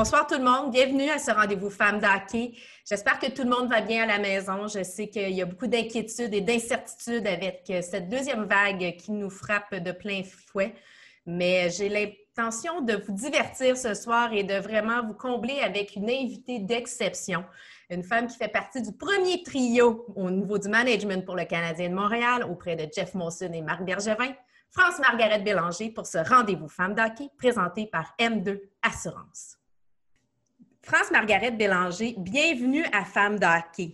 Bonsoir tout le monde, bienvenue à ce rendez-vous Femmes d'Hockey. J'espère que tout le monde va bien à la maison. Je sais qu'il y a beaucoup d'inquiétudes et d'incertitudes avec euh, cette deuxième vague qui nous frappe de plein fouet, mais j'ai l'intention de vous divertir ce soir et de vraiment vous combler avec une invitée d'exception, une femme qui fait partie du premier trio au niveau du management pour le Canadien de Montréal auprès de Jeff Molson et Marc Bergevin. France-Margaret Bélanger pour ce rendez-vous Femmes d'Hockey présenté par M2 Assurance. France-Margaret Bélanger, bienvenue à Femmes d'Hockey.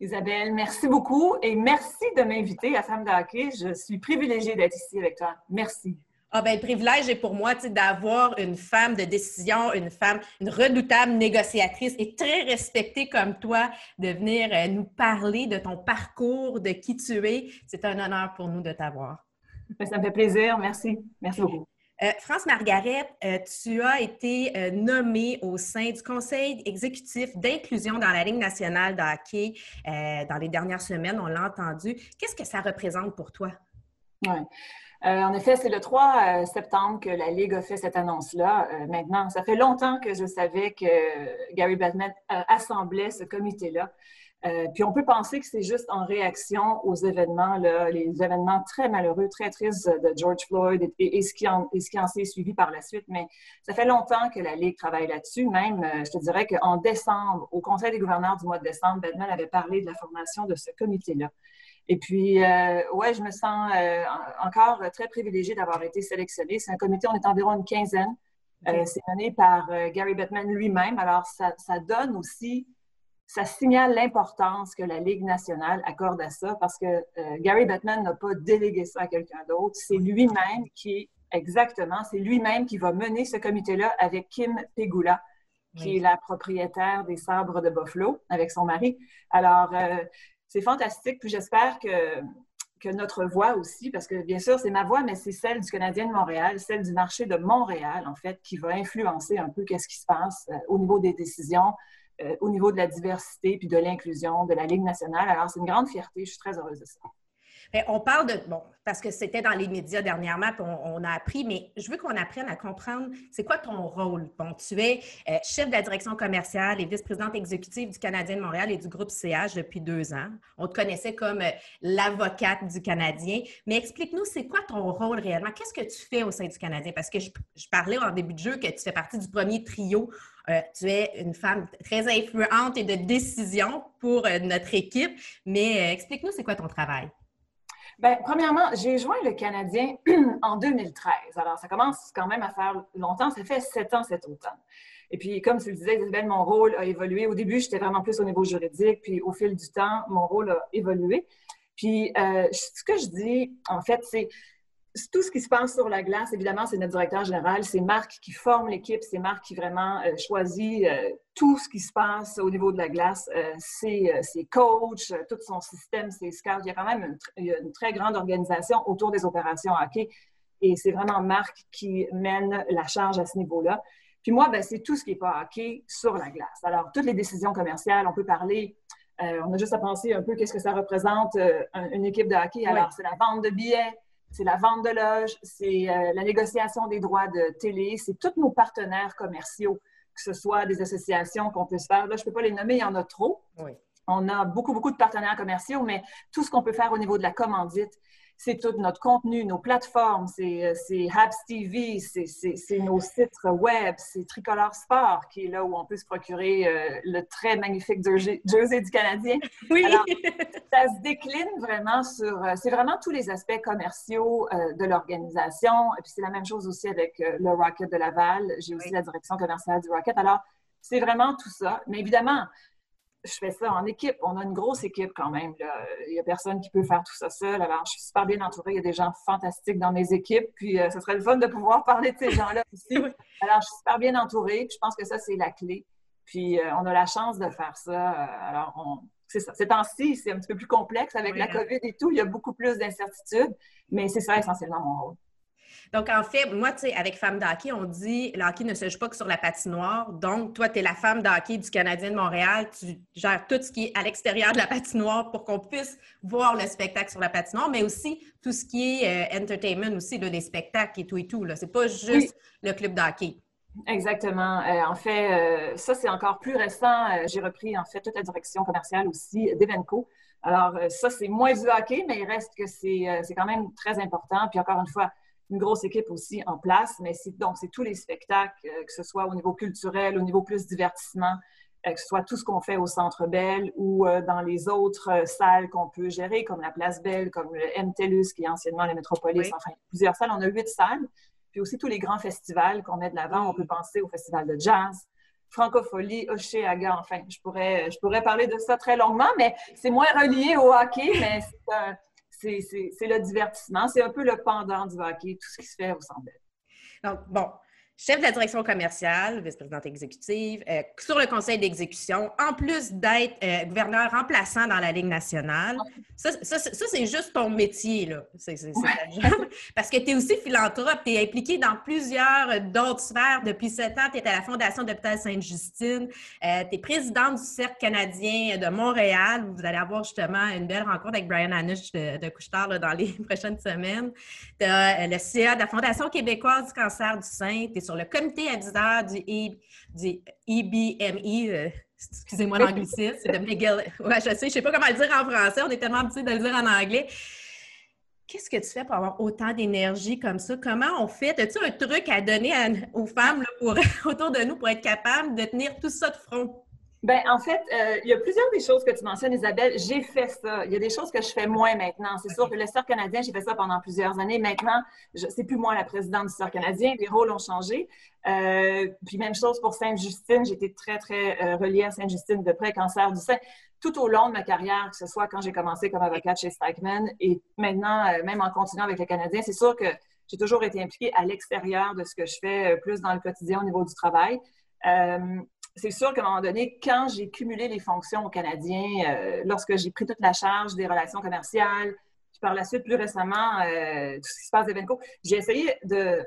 Isabelle, merci beaucoup et merci de m'inviter à Femmes d'Hockey. Je suis privilégiée d'être ici avec toi. Merci. Ah ben, le privilège est pour moi d'avoir une femme de décision, une femme, une redoutable négociatrice et très respectée comme toi, de venir euh, nous parler de ton parcours, de qui tu es. C'est un honneur pour nous de t'avoir. Ben, ça me fait plaisir. Merci. Merci beaucoup. Euh, France Margaret, euh, tu as été euh, nommée au sein du Conseil exécutif d'inclusion dans la Ligue nationale de dans les dernières semaines, on l'a entendu. Qu'est-ce que ça représente pour toi? Oui. en effet, c'est le 3 septembre que la Ligue a fait cette annonce-là. maintenant, ça fait longtemps que je savais que Gary Batman assemblait ce comité-là. Euh, puis on peut penser que c'est juste en réaction aux événements, là, les événements très malheureux, très tristes de George Floyd et, ce qui en, ce qui en s'est suivi par la suite. Mais ça fait longtemps que la Ligue travaille là-dessus. Même, euh, je te dirais qu'en décembre, au Conseil des gouverneurs du mois de décembre, Batman avait parlé de la formation de ce comité-là. Et puis, euh, ouais, je me sens euh, encore très privilégiée d'avoir été sélectionnée. C'est un comité, on est environ une quinzaine. c'est mené par Gary Batman lui-même. Alors, ça, ça donne aussi ça signale l'importance que la Ligue nationale accorde à ça parce que euh, Gary Bettman n'a pas délégué ça à quelqu'un d'autre. C'est lui-même qui, exactement, c'est lui-même qui va mener ce comité-là avec Kim Pegula, qui est la propriétaire des sabres de Buffalo avec son mari. Alors, euh, c'est fantastique. Puis j'espère que, que notre voix aussi, parce que bien sûr, c'est ma voix, mais c'est celle du Canadien de Montréal, celle du marché de Montréal, en fait, qui va influencer un peu qu'est-ce qui se passe euh, au niveau des décisions, au niveau de la diversité puis de l'inclusion de la Ligue nationale. Alors, c'est une grande fierté. Je suis très heureuse de ça. On parle de, bon, parce que c'était dans les médias dernièrement, puis on, a appris, mais je veux qu'on apprenne à comprendre, c'est quoi ton rôle? Bon, tu es euh, chef de la direction commerciale et vice-présidente exécutive du Canadien de Montréal et du groupe CH depuis deux ans. On te connaissait comme euh, l'avocate du Canadien, mais explique-nous, c'est quoi ton rôle réellement? Qu'est-ce que tu fais au sein du Canadien? Parce que je, parlais en début de jeu que tu fais partie du premier trio euh, tu es une femme très influente et de décision pour notre équipe, mais explique-nous, c'est quoi ton travail? Bien, premièrement, j'ai joint le Canadien en 2013. Alors, ça commence quand même à faire longtemps. Ça fait sept ans cet automne. Et puis, comme tu le disais, Isabelle, mon rôle a évolué. Au début, j'étais vraiment plus au niveau juridique. Puis, au fil du temps, mon rôle a évolué. Puis, ce que je dis, en fait, c'est tout ce qui se passe sur la glace, évidemment, c'est notre directeur général, c'est Marc qui forme l'équipe, c'est Marc qui vraiment euh, choisit euh, tout ce qui se passe au niveau de la glace, euh, ses, coachs, tout son système, ses scouts. Il y a quand même une, très grande organisation autour des opérations hockey et c'est vraiment Marc qui mène la charge à ce niveau-là. Puis moi, ben, c'est tout ce qui n'est pas hockey sur la glace. Alors, toutes les décisions commerciales, on peut parler on a juste à penser un peu qu'est-ce que ça représente une équipe de hockey. Alors, c'est la vente de billets, c'est la vente de loges, c'est euh, la négociation des droits de télé, c'est tous nos partenaires commerciaux, que ce soit des associations qu'on peut se faire. Là, je ne peux pas les nommer, il y en a trop. On a beaucoup, beaucoup de partenaires commerciaux, mais tout ce qu'on peut faire au niveau de la commandite, c'est tout notre contenu, nos plateformes, c'est euh, Habs TV, c'est nos sites web, c'est Tricolore Sport, qui est là où on peut se procurer euh, le très magnifique jersey du Canadien. Oui. Alors, ça se décline vraiment sur... Euh, c'est vraiment tous les aspects commerciaux de l'organisation. Et puis, c'est la même chose aussi avec le Rocket de Laval. J'ai aussi la direction commerciale du Rocket. Alors, c'est vraiment tout ça. Mais évidemment, je fais ça en équipe. On a une grosse équipe quand même. Il n'y a personne qui peut faire tout ça seul. Alors, je suis super bien entourée. Il y a des gens fantastiques dans mes équipes. Puis, euh, ce serait le fun de pouvoir parler de ces gens-là aussi. Alors, je suis super bien entourée. Puis, je pense que ça, c'est la clé. Puis, euh, on a la chance de faire ça. Euh, alors, on... c'est ça. Ces temps-ci, c'est un petit peu plus complexe avec la hein. COVID et tout. Il y a beaucoup plus d'incertitudes. Mais c'est ça essentiellement mon rôle. Donc, en fait, moi, tu sais, avec Femme d'hockey, on dit le hockey ne se joue pas que sur la patinoire. Donc, toi, tu es la femme d'hockey du Canadien de Montréal. Tu gères tout ce qui est à l'extérieur de la patinoire pour qu'on puisse voir le spectacle sur la patinoire, mais aussi tout ce qui est euh, entertainment aussi, là, les spectacles et tout et tout. Ce n'est pas juste le club d'hockey. Exactement. en fait, ça, c'est encore plus récent. J'ai repris, en fait, toute la direction commerciale aussi d'Evenco. Alors, ça, c'est moins du hockey, mais il reste que c'est quand même très important. Puis encore une fois, une grosse équipe aussi en place, mais c'est donc c'est tous les spectacles, que ce soit au niveau culturel, au niveau plus divertissement, que ce soit tout ce qu'on fait au Centre Bell ou dans les autres salles qu'on peut gérer, comme la Place Belle, comme le MTELUS, qui est anciennement la Métropolis, enfin, plusieurs salles. On a huit salles. Puis aussi tous les grands festivals qu'on met de l'avant. On peut penser au Festival de jazz, Francophonie, Oceaga, enfin, je pourrais, je pourrais parler de ça très longuement, mais c'est moins relié au hockey, mais c'est le divertissement. C'est un peu le pendant du hockey, tout ce qui se fait au Centre Donc, bon, chef de la direction commerciale, vice-présidente exécutive, euh, sur le conseil d'exécution, en plus d'être euh, gouverneur remplaçant dans la Ligue nationale. Ça, c'est juste ton métier, là. C'est, Parce que tu es aussi philanthrope, tu es impliqué dans plusieurs euh, d'autres sphères. Depuis sept ans, tu es à la Fondation d'hôpital Sainte-Justine. tu es présidente du Cercle canadien de Montréal. Vous allez avoir justement une belle rencontre avec Brian Anish de, de dans les prochaines semaines. Tu as le CA de la Fondation québécoise du cancer du sein sur le comité aviseur du, e, du EBMI. Euh, excusez-moi l'anglicisme, c'est de Miguel. Ouais, je sais, je ne sais pas comment le dire en français, on est tellement habitué de le dire en anglais. Qu'est-ce que tu fais pour avoir autant d'énergie comme ça? Comment on fait? As-tu un truc à donner aux femmes pour, autour de nous pour être capable de tenir tout ça de front? Ben, en fait, euh, il y a plusieurs des choses que tu mentionnes, Isabelle. J'ai fait ça. Il y a des choses que je fais moins maintenant. C'est sûr que le Sœur canadien, j'ai fait ça pendant plusieurs années. Maintenant, c'est plus moi la présidente du Sœur canadien. Les rôles ont changé. Euh, puis même chose pour Sainte-Justine. J'étais très, très euh, reliée à Sainte-Justine de près, cancer du sein. Tout au long de ma carrière, que ce soit quand j'ai commencé comme avocate chez Stikeman et maintenant, même en continuant avec les Canadiens, c'est sûr que j'ai toujours été impliquée à l'extérieur de ce que je fais plus dans le quotidien au niveau du travail c'est sûr qu'à un moment donné, quand j'ai cumulé les fonctions aux Canadiens, euh, lorsque j'ai pris toute la charge des relations commerciales, puis par la suite, plus récemment, euh, tout ce qui se passe d'Evenco, j'ai essayé de...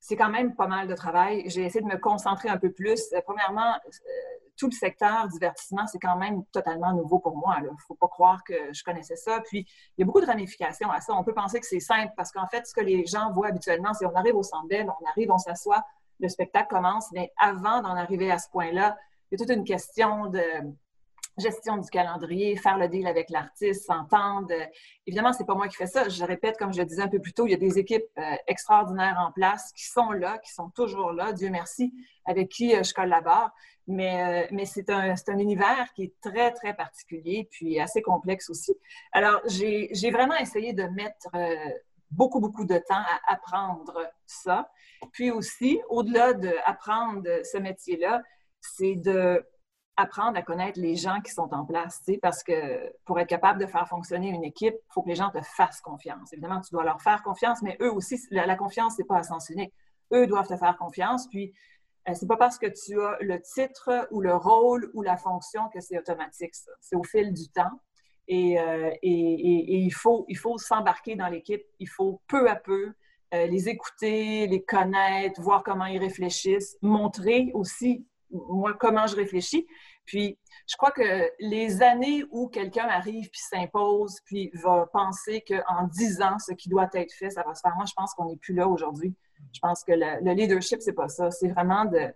C'est quand même pas mal de travail. J'ai essayé de me concentrer un peu plus. Euh, premièrement, tout le secteur divertissement, c'est quand même totalement nouveau pour moi. Il ne faut pas croire que je connaissais ça. Puis, il y a beaucoup de ramifications à ça. On peut penser que c'est simple parce qu'en fait, ce que les gens voient habituellement, c'est on arrive au centre on arrive, on s'assoit, le spectacle commence, mais avant d'en arriver à ce point-là, il y a toute une question de gestion du calendrier, faire le deal avec l'artiste, s'entendre. Évidemment, c'est pas moi qui fais ça. Je répète, comme je le disais un peu plus tôt, il y a des équipes euh, extraordinaires en place qui sont là, qui sont toujours là, Dieu merci, avec qui euh, je collabore. Mais, euh, mais c'est un, un, univers qui est très, très particulier, puis assez complexe aussi. Alors, j'ai vraiment essayé de mettre beaucoup, beaucoup de temps à apprendre ça. Puis aussi, au-delà d'apprendre ce métier-là, c'est de apprendre à connaître les gens qui sont en place, parce que pour être capable de faire fonctionner une équipe, il faut que les gens te fassent confiance. Évidemment, tu dois leur faire confiance, mais eux aussi, la, confiance, c'est pas à sens unique. Eux doivent te faire confiance, puis euh, c'est pas parce que tu as le titre ou le rôle ou la fonction que c'est automatique, C'est au fil du temps. Euh, et, il faut, il faut s'embarquer dans l'équipe. Il faut peu à peu euh, les écouter, les connaître, voir comment ils réfléchissent, montrer aussi, moi, comment je réfléchis. Puis, je crois que les années où quelqu'un arrive puis s'impose, puis va penser qu'en dix ans, ce qui doit être fait, ça va se faire. Moi, je pense qu'on n'est plus là aujourd'hui. Je pense que le, le leadership, c'est pas ça. C'est vraiment de...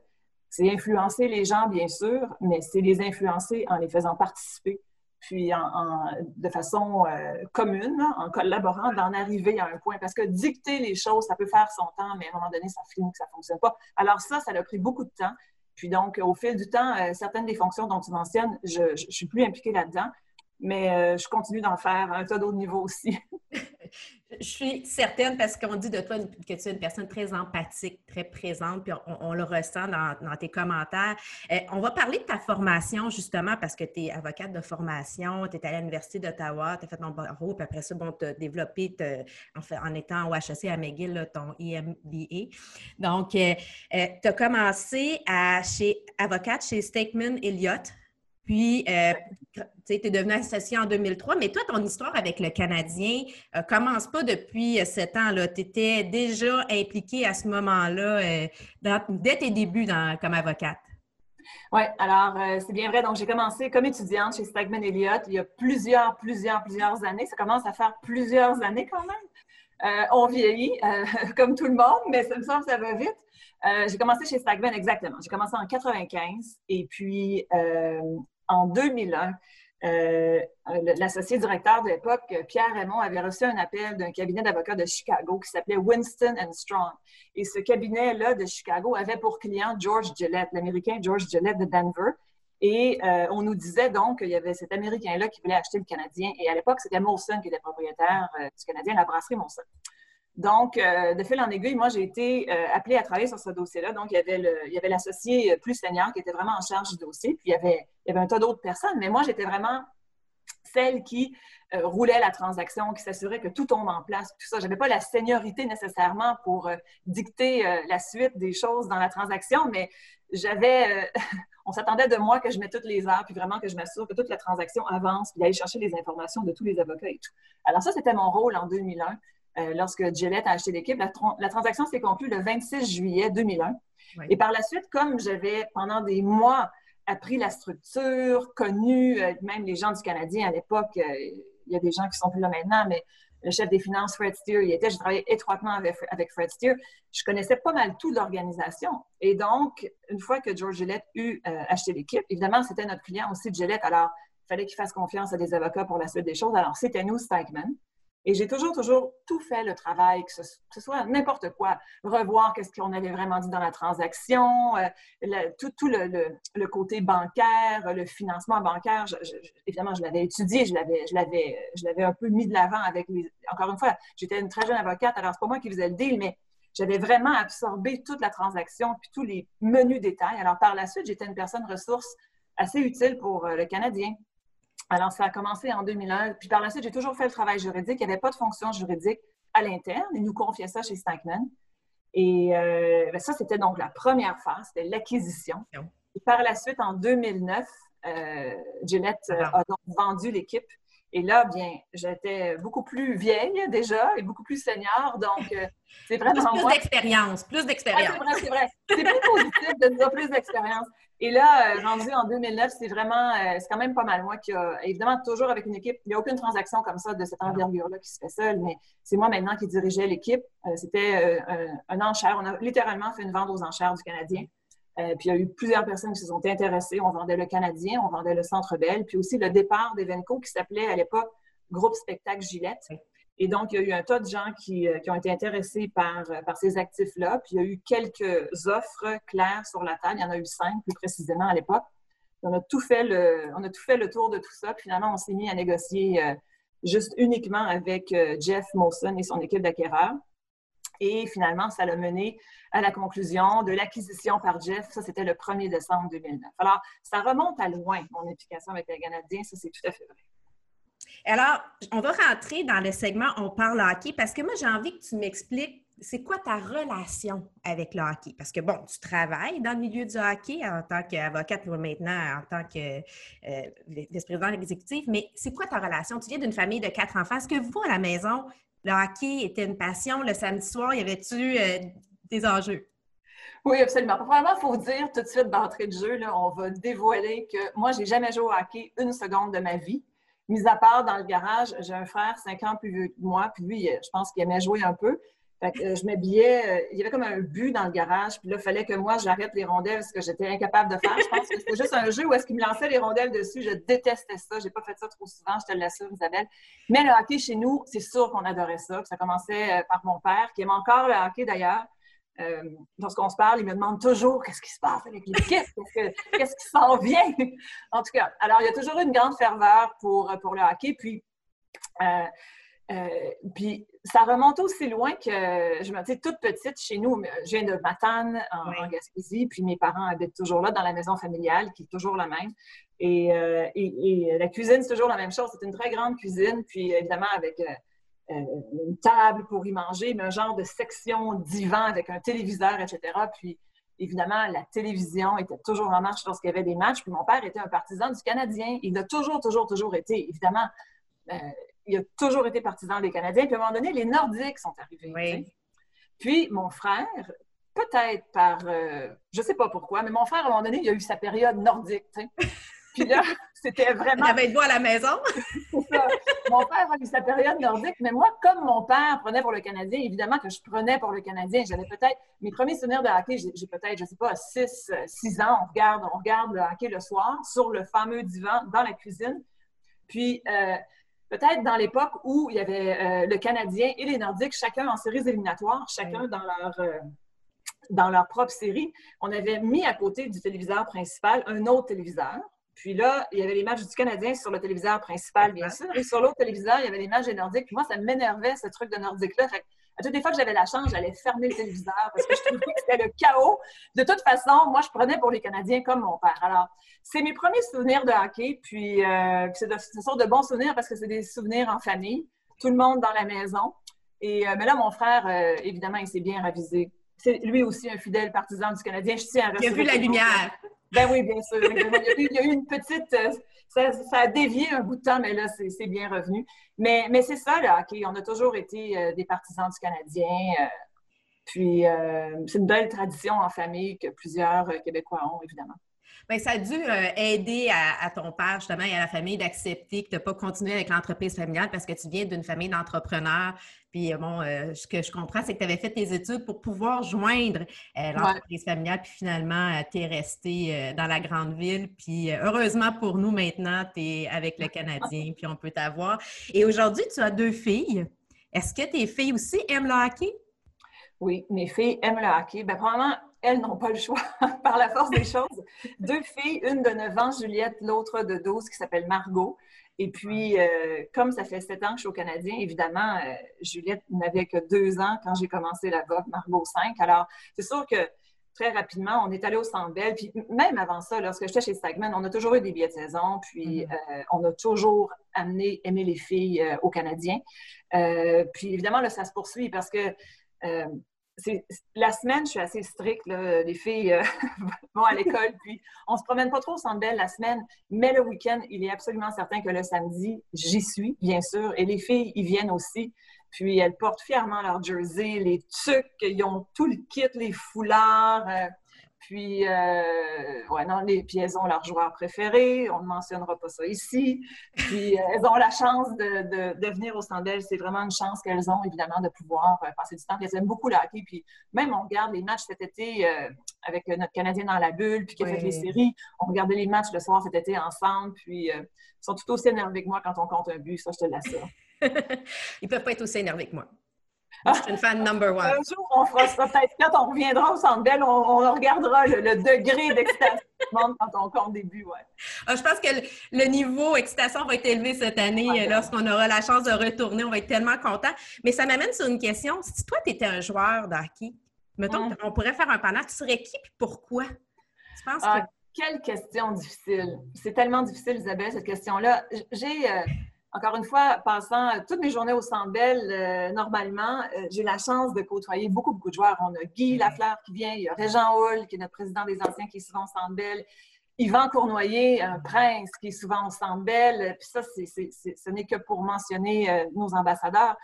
C'est influencer les gens, bien sûr, mais c'est les influencer en les faisant participer puis en, de façon euh, commune, en collaborant, d'en arriver à un point. Parce que dicter les choses, ça peut faire son temps, mais à un moment donné, ça finit ça ne fonctionne pas. Alors ça, ça a pris beaucoup de temps. Puis donc, au fil du temps, euh, certaines des fonctions dont tu mentionnes, je ne suis plus impliquée là-dedans, mais euh, je continue d'en faire un tas d'autres niveaux aussi. Je suis certaine parce qu'on dit de toi que tu es une personne très empathique, très présente, puis on, le ressent dans, tes commentaires. Euh, on va parler de ta formation justement parce que tu es avocate de formation, tu es à l'Université d'Ottawa, tu as fait ton barreau, puis après ça, bon, tu as développé en, étant au HEC à McGill ton EMBA. Donc, euh, tu as commencé à, chez avocate chez Stakeman Elliott puis, euh, tu es devenu associé en 2003, mais toi, ton histoire avec le Canadien ne euh, commence pas depuis euh, sept ans. Tu étais déjà impliqué à ce moment-là, dès tes débuts comme avocate. Oui, alors c'est bien vrai. Donc, j'ai commencé comme étudiante chez Stagman Elliott il y a plusieurs, plusieurs, plusieurs années. Ça commence à faire plusieurs années quand même. on vieillit, comme tout le monde, mais ça me semble que ça va vite. j'ai commencé chez Stagman, exactement. J'ai commencé en 95 et puis en 2001, euh, l'associé directeur de l'époque, Pierre Raymond, avait reçu un appel d'un cabinet d'avocats de Chicago qui s'appelait Winston and Strong. Et ce cabinet-là de Chicago avait pour client George Gillette, l'Américain George Gillette de Denver. Et euh, on nous disait donc qu'il y avait cet Américain-là qui voulait acheter le Canadien. Et à l'époque, c'était Molson qui était propriétaire euh, du Canadien, la brasserie Molson. Donc, de fil en aiguille, moi, j'ai été appelée à travailler sur ce dossier-là. Donc, il y avait l'associé plus senior qui était vraiment en charge du dossier. Puis, il y avait un tas d'autres personnes, mais moi, j'étais vraiment celle qui euh, roulait la transaction, qui s'assurait que tout tombe en place, tout. Je n'avais pas la seniorité nécessairement pour euh, dicter euh, la suite des choses dans la transaction, mais j'avais, on s'attendait de moi que je mette toutes les heures, puis vraiment que je m'assure que toute la transaction avance, puis d'aller chercher les informations de tous les avocats et tout. Alors ça, c'était mon rôle en 2001. Lorsque Gillette a acheté l'équipe, la, transaction s'est conclue le 26 juillet 2001. Et par la suite, comme j'avais pendant des mois appris la structure, connu euh, même les gens du Canadien à l'époque. Euh, il y a des gens qui sont plus là maintenant, mais le chef des finances, Fred Steer, il était, je travaillais étroitement avec, Fred Steer. Je connaissais pas mal tout de l'organisation. Et donc, une fois que George Gillette eut euh, acheté l'équipe, évidemment, c'était notre client aussi, Gillette. Alors, il fallait qu'il fasse confiance à des avocats pour la suite des choses. Alors, c'était nous, Stikeman. Et j'ai toujours, toujours tout fait le travail, que ce, soit n'importe quoi, revoir qu'est-ce qu'on avait vraiment dit dans la transaction, euh, tout, le, côté bancaire, le financement bancaire. évidemment, je l'avais étudié, je l'avais, je l'avais, je l'avais un peu mis de l'avant avec les. Encore une fois, j'étais une très jeune avocate, alors c'est pas moi qui faisais le deal, mais j'avais vraiment absorbé toute la transaction puis tous les menus détails. Alors par la suite, j'étais une personne ressource assez utile pour euh, le Canadien. Alors, ça a commencé en 2001. Puis par la suite, j'ai toujours fait le travail juridique. Il n'y avait pas de fonction juridique à l'interne. Ils nous confiaient ça chez Stankman. Et euh, ben, ça, c'était donc la première phase, c'était l'acquisition. Et par la suite, en 2009, euh, Gillette euh, a donc vendu l'équipe. Et là, bien, j'étais beaucoup plus vieille déjà et beaucoup plus senior. Donc, euh, c'est vraiment. Plus, plus d'expérience, plus d'expérience. c'est vrai, c'est vrai. C'est plus positif de dire plus d'expérience. Et là, euh, rendu en 2009, c'est vraiment, euh, c'est quand même pas mal moi qui a, évidemment, toujours avec une équipe. Il n'y a aucune transaction comme ça de cette envergure-là qui se fait seule, mais c'est moi maintenant qui dirigeais l'équipe. C'était un enchère. On a littéralement fait une vente aux enchères du Canadien. Puis il y a eu plusieurs personnes qui se sont intéressées. On vendait le Canadien, on vendait le Centre Bell, puis aussi le départ d'Evenco qui s'appelait à l'époque Groupe Spectacle Gillette. Et donc, il y a eu un tas de gens qui, euh, ont été intéressés par, euh, par ces actifs-là. Puis, il y a eu quelques offres claires sur la table. Il y en a eu cinq, plus précisément, à l'époque. On a tout fait le, on a tout fait le tour de tout ça. Puis, finalement, on s'est mis à négocier euh, juste uniquement avec Jeff Molson et son équipe d'acquéreurs. Et finalement, ça l'a mené à la conclusion de l'acquisition par Jeff. Ça, c'était le 1er décembre 2009. Alors, ça remonte à loin, mon implication avec les Canadiens. Ça, c'est tout à fait vrai. Alors, on va rentrer dans le segment On parle hockey parce que moi, j'ai envie que tu m'expliques c'est quoi ta relation avec le hockey? Parce que, bon, tu travailles dans le milieu du hockey en tant qu'avocate, maintenant en tant que euh, vice-président exécutif, mais c'est quoi ta relation? Tu viens d'une famille de quatre enfants. Est-ce que vous, à la maison, le hockey était une passion? Le samedi soir, y avait-tu euh, des enjeux? Oui, absolument. Probablement, il faut dire tout de suite d'entrée de jeu, là, on va dévoiler que moi, j'ai jamais joué au hockey une seconde de ma vie. Mis à part dans le garage, j'ai un frère cinq ans plus vieux que moi, puis lui, je pense qu'il aimait jouer un peu. Fait que euh, je m'habillais, euh, il y avait comme un but dans le garage, puis là, il fallait que moi, j'arrête les rondelles, ce que j'étais incapable de faire. Je pense que c'était juste un jeu où est-ce qu'il me lançait les rondelles dessus. Je détestais ça. J'ai pas fait ça trop souvent, je te l'assure, Isabelle. Mais le hockey chez nous, c'est sûr qu'on adorait ça. Ça commençait euh, par mon père, qui aime encore le hockey d'ailleurs. Euh, lorsqu'on se parle, il me demande toujours qu'est-ce qui se passe avec l'équipe, qu'est-ce qui s'en vient. en tout cas, alors il y a toujours une grande ferveur pour, pour le hockey. Puis, euh, euh, puis ça remonte aussi loin que je me dis toute petite chez nous. Je viens de Matane en, Gaspésie, puis mes parents habitent toujours là dans la maison familiale qui est toujours la même. Et, et, et la cuisine, c'est toujours la même chose. C'est une très grande cuisine, puis évidemment avec euh, une table pour y manger, mais un genre de section divan avec un téléviseur, etc. Puis, évidemment, la télévision était toujours en marche lorsqu'il y avait des matchs. Puis mon père était un partisan du Canadien. Il a toujours, toujours, toujours été. Évidemment, euh, il a toujours été partisan des Canadiens. Puis à un moment donné, les Nordiques sont arrivés. Puis mon frère, peut-être par, euh, je ne sais pas pourquoi, mais mon frère, à un moment donné, il a eu sa période nordique. Puis là, c'était vraiment. avait de à la maison? ça. Mon père a eu sa période nordique, mais moi, comme mon père prenait pour le Canadien, évidemment que je prenais pour le Canadien. J'avais peut-être mes premiers souvenirs de hockey, j'ai peut-être, je sais pas, 6, 6 ans. On regarde, on regarde le hockey le soir sur le fameux divan dans la cuisine. Puis, euh, peut-être dans l'époque où il y avait euh, le Canadien et les Nordiques, chacun en séries éliminatoires, chacun dans leur. Euh, dans leur propre série, on avait mis à côté du téléviseur principal un autre téléviseur puis là, il y avait les matchs du Canadien sur le téléviseur principal, bien sûr. Et sur l'autre téléviseur, il y avait les matchs des Nordiques. Puis moi, ça m'énervait, ce truc de Nordique-là. À toutes les fois que j'avais la chance, j'allais fermer le téléviseur parce que je trouvais que c'était le chaos. De toute façon, moi, je prenais pour les Canadiens comme mon père. Alors, c'est mes premiers souvenirs de hockey. Puis, euh, de, ce sont de bons souvenirs parce que c'est des souvenirs en famille. Tout le monde dans la maison. Et, euh, mais là, mon frère, euh, évidemment, il s'est bien ravisé. C'est lui aussi un fidèle partisan du Canadien. Je tiens à Il a vu la lumière. Ben oui, bien sûr. Il y a eu, une petite. Euh, ça, a dévié un bout de temps, mais là, c'est bien revenu. Mais, c'est ça, là, OK. On a toujours été euh, des partisans du Canadien. Euh, puis, c'est une belle tradition en famille que plusieurs Québécois ont, évidemment. Bien, ça a dû aider à, ton père, justement, et à la famille d'accepter que tu n'as pas continué avec l'entreprise familiale parce que tu viens d'une famille d'entrepreneurs puis, euh, bon, euh, ce que je comprends, c'est que tu avais fait tes études pour pouvoir joindre euh, l'entreprise familiale, puis finalement, tu es resté dans la grande ville. Puis, heureusement pour nous, maintenant, tu es avec le Canadien, puis on peut t'avoir. Et aujourd'hui, tu as deux filles. Est-ce que tes filles aussi aiment le hockey? Oui, mes filles aiment le hockey. Bien, probablement, elles n'ont pas le choix par la force des choses. Deux filles, une de 9 ans, Juliette, l'autre de 12, qui s'appelle Margot. Et puis, euh, comme ça fait sept ans que je suis au Canadien, évidemment, euh, Juliette n'avait que deux ans quand j'ai commencé la vogue, Margot 5. Alors, c'est sûr que très rapidement, on est allé au Centre Bell. Puis même avant ça, lorsque j'étais chez Stagman, on a toujours eu des billets de saison. Puis mm-hmm. euh, on a toujours amené, aimé les filles au Canadien. puis évidemment, là, ça se poursuit parce que la semaine, je suis assez stricte. Les filles euh, vont à l'école, puis on se promène pas trop au Centre Bell la semaine, mais le week-end, il est absolument certain que le samedi, j'y suis, bien sûr, et les filles, y viennent aussi. Puis elles portent fièrement leur jersey, les tucs, ils ont tout le kit, les foulards. Euh, puis, euh, ouais, non, les, puis elles ont leur joueur préféré, on ne mentionnera pas ça ici. Puis euh, elles ont la chance de, de, venir au Sandel. C'est vraiment une chance qu'elles ont, évidemment, de pouvoir euh, passer du temps. elles aiment beaucoup le hockey. Puis même, on regarde les matchs cet été avec notre Canadien dans la bulle, puis qui a fait les séries. On regardait les matchs le soir cet été ensemble. Puis ils sont tout aussi énervés que moi quand on compte un but. Ça, je te l'assure. ils peuvent pas être aussi énervés que moi. Je suis une fan number one. Un jour, on fera ça. Peut-être quand on reviendra au Centre Bell, on, regardera le, degré d'excitation quand on compte des buts. Ouais. Ah, je pense que le, niveau excitation va être élevé cette année. Lorsqu'on aura la chance de retourner, on va être tellement content. Mais ça m'amène sur une question. Si toi, tu étais un joueur d'hockey, mettons on pourrait faire un panneau, tu serais qui et pourquoi? Tu penses ah, Quelle question difficile. C'est tellement difficile, Isabelle, cette question-là. J'ai... Euh, encore une fois, passant toutes mes journées au Centre euh, normalement, euh, j'ai la chance de côtoyer beaucoup, beaucoup de joueurs. On a Guy mm-hmm. Lafleur qui vient, il y a Régent Hull, qui est notre président des anciens, qui est souvent au Centre Yvan Cournoyer, un prince qui est souvent au Centre Puis ça, ce n'est que pour mentionner euh, nos ambassadeurs.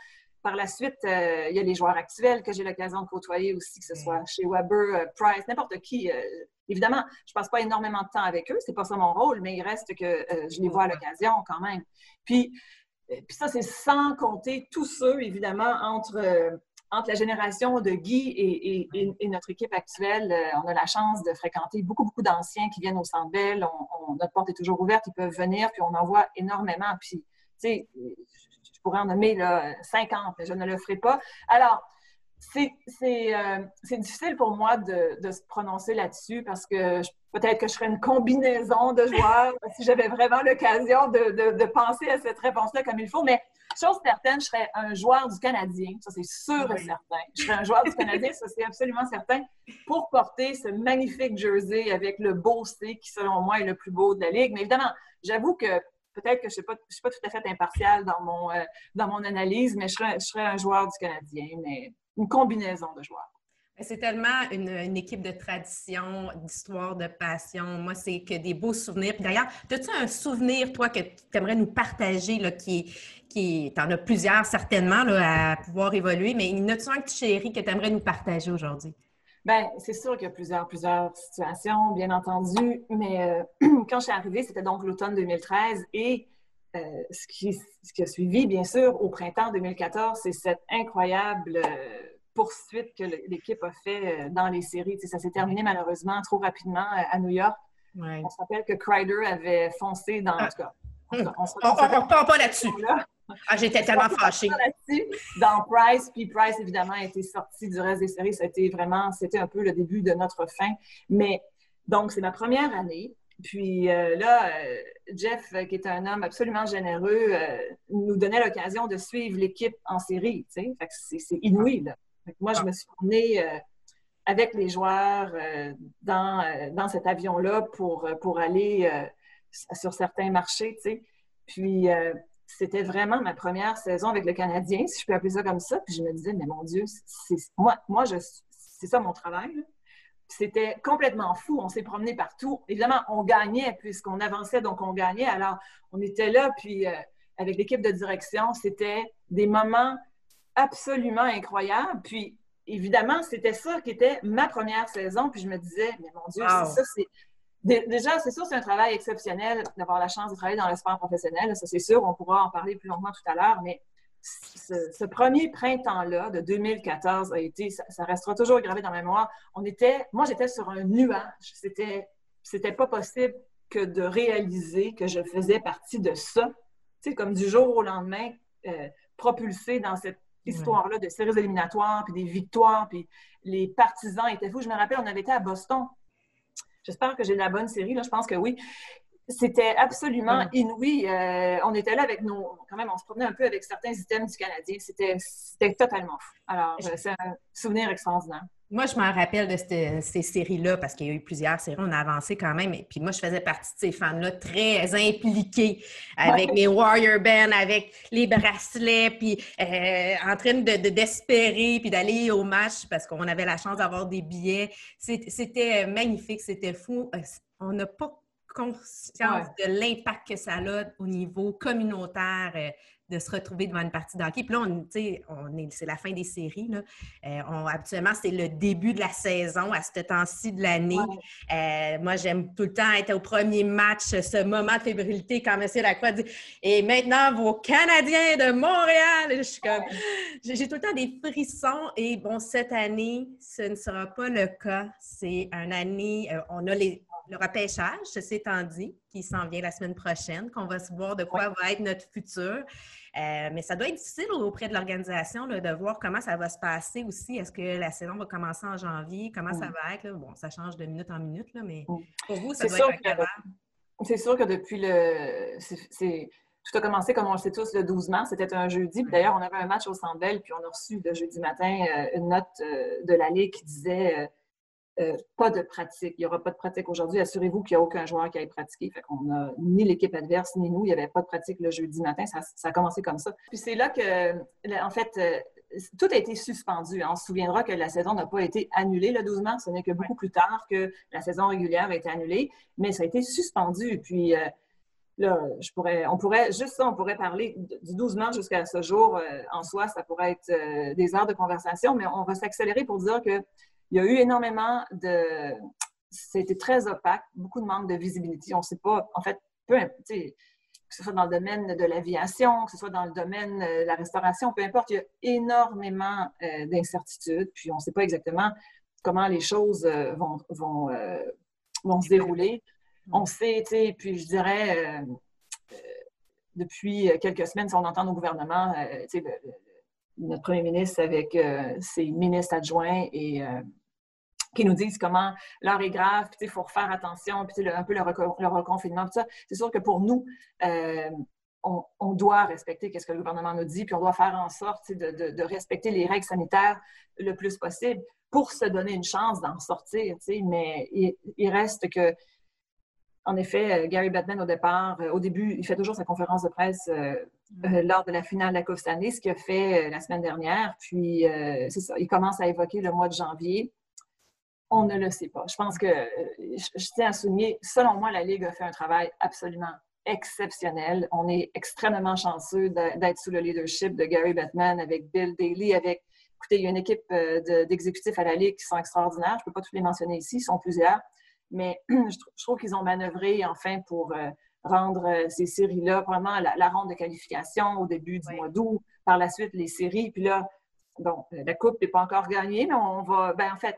Par la suite, il y a les joueurs actuels que j'ai l'occasion de côtoyer aussi, que ce soit chez Weber, Price, n'importe qui. Évidemment, je passe pas énormément de temps avec eux, c'est pas ça mon rôle, mais il reste que je les vois à l'occasion quand même. Puis, puis ça, c'est sans compter tous ceux, évidemment, entre entre la génération de Guy et, notre équipe actuelle, on a la chance de fréquenter beaucoup, beaucoup d'anciens qui viennent au Centre Bell. notre porte est toujours ouverte, ils peuvent venir, puis on en voit énormément. Puis, tu sais, je pourrais en nommer là, 50, mais je ne le ferai pas. Alors, c'est euh, difficile pour moi de, se prononcer là-dessus parce que peut-être que je ferais une combinaison de joueurs si j'avais vraiment l'occasion de, penser à cette réponse-là comme il faut. Mais chose certaine, je serais un joueur du Canadien, ça c'est sûr et certain. Je serais un joueur du Canadien, ça c'est absolument certain, pour porter ce magnifique jersey avec le beau C qui, selon moi, est le plus beau de la Ligue. Mais évidemment, j'avoue que peut-être que je ne suis, pas tout à fait impartial dans mon, euh, dans mon analyse, mais je serais, un joueur du Canadien, mais une combinaison de joueurs. C'est tellement une, équipe de tradition, d'histoire, de passion. Moi, c'est que des beaux souvenirs. d'ailleurs, as-tu un souvenir, toi, que tu aimerais nous partager, là, qui, qui en as plusieurs certainement là, à pouvoir évoluer, mais il y en a-tu un que tu chéris que tu aimerais nous partager aujourd'hui? Bien, c'est sûr qu'il y a plusieurs, plusieurs situations, bien entendu, mais quand je suis arrivée, c'était donc l'automne 2013 et ce, qui, ce qui a suivi, bien sûr, au printemps 2014, c'est cette incroyable poursuite que l'équipe a fait dans les séries. ça s'est terminé malheureusement trop rapidement à New York. On se rappelle que Crider avait foncé dans. En tout cas, on ne repart pas là-dessus. Ah, j'étais tellement fâchée. Dans Price, puis Price, évidemment, a été sorti du reste des séries. C'était vraiment, c'était un peu le début de notre fin. Mais donc, c'est ma première année. Puis euh, là, euh, Jeff, qui est un homme absolument généreux, euh, nous donnait l'occasion de suivre l'équipe en série. C'est inouï. Là. Moi, je me suis tournée avec les joueurs dans, dans cet avion-là pour, pour aller sur certains marchés. Puis c'était vraiment ma première saison avec le Canadien, si je peux appeler ça comme ça. Puis je me disais, mais mon Dieu, c'est moi, moi c'est ça mon travail. C'était complètement fou. On s'est promené partout. Évidemment, on gagnait puisqu'on avançait, donc on gagnait. Alors, on était là, puis euh, avec l'équipe de direction, c'était des moments absolument incroyables. Puis, évidemment, c'était ça qui était ma première saison. Puis je me disais, mais mon Dieu, c'est ça, c'est Déjà, c'est sûr, c'est un travail exceptionnel d'avoir la chance de travailler dans le sport professionnel. Ça, c'est sûr, on pourra en parler plus longuement tout à l'heure, mais ce, premier printemps-là de 2014 a été, ça, restera toujours gravé dans ma mémoire. On était, moi, j'étais sur un nuage. C'était, c'était pas possible que de réaliser que je faisais partie de ça. Tu sais, comme du jour au lendemain, euh, propulsé dans cette histoire-là de séries éliminatoires, puis des victoires, puis les partisans étaient fous. Je me rappelle, on avait été à Boston J'espère que j'ai la bonne série, là, je pense que oui. C'était absolument inouï. Euh, on était là avec nos. Quand même, on se promenait un peu avec certains items du Canadien. C'était totalement fou. Alors, euh, c'est un souvenir extraordinaire. Moi, je m'en rappelle de ces séries-là parce qu'il y a eu plusieurs séries, on a avancé quand même. Et puis moi, je faisais partie de ces fans-là très impliqués avec mes Warrior Bands, avec les bracelets, puis euh, en train de, d'espérer, puis d'aller au match parce qu'on avait la chance d'avoir des billets. C'était magnifique, c'était fou. Euh, on n'a pas conscience de l'impact que ça a au niveau communautaire euh, de se retrouver devant une partie d'hockey. Puis là, on, on est, c'est la fin des séries. Là. Euh, habituellement, c'est le début de la saison à ce temps-ci de l'année. Euh, moi, j'aime tout le temps être au premier match, ce moment de fébrilité quand M. Lacroix dit Et maintenant, vos Canadiens de Montréal. Je suis comme, j'ai tout le temps des frissons. Et bon, cette année, ce ne sera pas le cas. C'est une année, euh, on a les, le repêchage, ceci étant dit, qui s'en vient la semaine prochaine, qu'on va se voir de quoi va être notre futur. Euh, mais ça doit être difficile auprès de l'organisation de voir comment ça va se passer aussi. Est-ce que la saison va commencer en janvier? Comment ça va être? Bon, ça change de minute en minute, là, mais pour vous, ça doit être C'est sûr que depuis le... Tout a commencé, comme on le sait tous, le 12 mars. C'était un jeudi. D'ailleurs, on avait un match au Centre puis on a reçu le jeudi matin euh, une note euh, de la Ligue qui disait euh, pas de pratique. Il n'y aura pas de pratique aujourd'hui. Assurez-vous qu'il n'y a aucun joueur qui ait pratiqué. Fait qu'on a ni l'équipe adverse, ni nous. Il n'y avait pas de pratique le jeudi matin. Ça, a commencé comme ça. Puis c'est là que, en fait, euh, tout a été suspendu. On se souviendra que la saison n'a pas été annulée le 12 mars. Ce n'est que beaucoup plus tard que la saison régulière a été annulée. Mais ça a été suspendu. Puis euh, là, je pourrais, on pourrait, juste ça, on pourrait parler du 12 mars jusqu'à ce jour. en soi, ça pourrait être des heures de conversation. Mais on va s'accélérer pour dire que il y a eu énormément de... C'était très opaque, beaucoup de manque de visibilité. On ne sait pas, en fait, peu que ce soit dans le domaine de l'aviation, que ce soit dans le domaine de la restauration, peu importe, il y a énormément euh, d'incertitudes, puis on ne sait pas exactement comment les choses euh, vont, vont, euh, se dérouler. On sait, tu sais, puis je dirais, depuis quelques semaines, si on entend nos gouvernements, tu sais, notre premier ministre avec ses ministres adjoints et qui nous disent comment l'heure est grave, puis il faut refaire attention, puis un peu le, reconfinement, tout ça. C'est sûr que pour nous, euh, on, doit respecter ce que le gouvernement nous dit, puis on doit faire en sorte de, respecter les règles sanitaires le plus possible pour se donner une chance d'en sortir. Mais il, reste que, en effet, euh, Gary Batman, au départ, euh, au début, il fait toujours sa conférence de presse lors de la finale de la Coupe année, ce qu'il a fait la semaine dernière. Puis, c'est ça, il commence à évoquer le mois de janvier on ne le sait pas. Je pense que, je, tiens à souligner, selon moi, la Ligue a fait un travail absolument exceptionnel. On est extrêmement chanceux d'être sous le leadership de Gary Bettman avec Bill Daly, avec, écoutez, il y a une équipe euh, d'exécutifs à la Ligue qui sont extraordinaires. Je ne peux pas tous les mentionner ici, ils sont plusieurs. Mais je trouve qu'ils ont manœuvré, enfin, pour euh, rendre euh, ces séries-là vraiment la, ronde de qualification au début du mois d'août. Par la suite, les séries. Puis là, bon, la Coupe n'est pas encore gagnée, mais on va, ben en fait,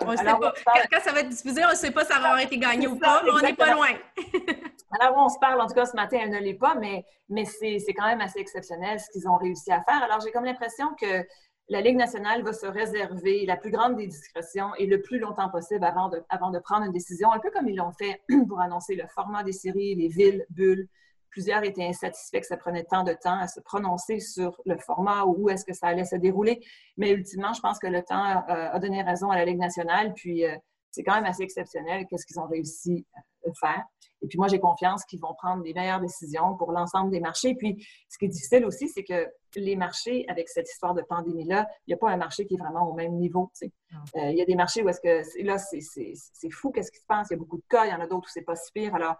on ne sait pas. Quand, ça va être diffusé, on ne sait pas si ça aura été gagné ou pas, mais on n'est pas loin. Alors, on se parle, en tout cas, ce matin, elle ne l'est pas, mais, mais c'est quand même assez exceptionnel ce qu'ils ont réussi à faire. Alors, j'ai comme l'impression que la Ligue nationale va se réserver la plus grande des discrétions et le plus longtemps possible avant de, prendre une décision, un peu comme ils l'ont fait pour annoncer le format des séries, les villes, bulles, Plusieurs étaient insatisfaits que ça prenait tant de temps à se prononcer sur le format ou où est-ce que ça allait se dérouler. Mais ultimement, je pense que le temps euh, a donné raison à la Ligue nationale. Puis euh, c'est quand même assez exceptionnel qu'est-ce qu'ils ont réussi à faire. Et puis moi, j'ai confiance qu'ils vont prendre les meilleures décisions pour l'ensemble des marchés. Puis ce qui est difficile aussi, c'est que les marchés, avec cette histoire de pandémie-là, il n'y a pas un marché qui est vraiment au même niveau. Euh, il y a des marchés où est-ce que là, c'est fou, qu'est-ce qui se passe? Il y a beaucoup de cas, il y en a d'autres où c'est pas si pire. Alors,